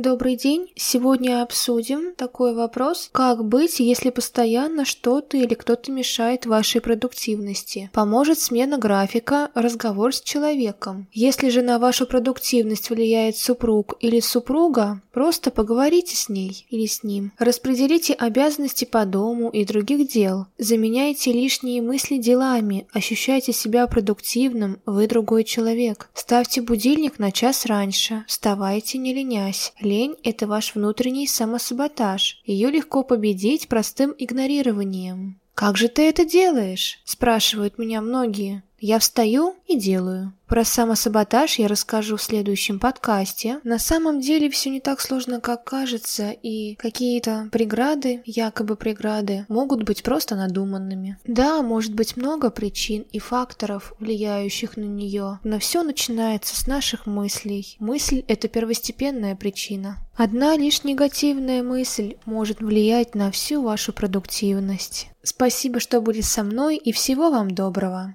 Добрый день. Сегодня обсудим такой вопрос. Как быть, если постоянно что-то или кто-то мешает вашей продуктивности? Поможет смена графика, разговор с человеком. Если же на вашу продуктивность влияет супруг или супруга, просто поговорите с ней или с ним. Распределите обязанности по дому и других дел. Заменяйте лишние мысли делами. Ощущайте себя продуктивным, вы другой человек. Ставьте будильник на час раньше. Вставайте, не ленясь. Лень – это ваш внутренний самосаботаж. Ее легко победить простым игнорированием. «Как же ты это делаешь?» – спрашивают меня многие. Я встаю и делаю. Про самосаботаж я расскажу в следующем подкасте. На самом деле все не так сложно, как кажется, и какие-то преграды, якобы преграды, могут быть просто надуманными. Да, может быть много причин и факторов, влияющих на нее, но все начинается с наших мыслей. Мысль – это первостепенная причина. Одна лишь негативная мысль может влиять на всю вашу продуктивность. Спасибо, что были со мной, и всего вам доброго.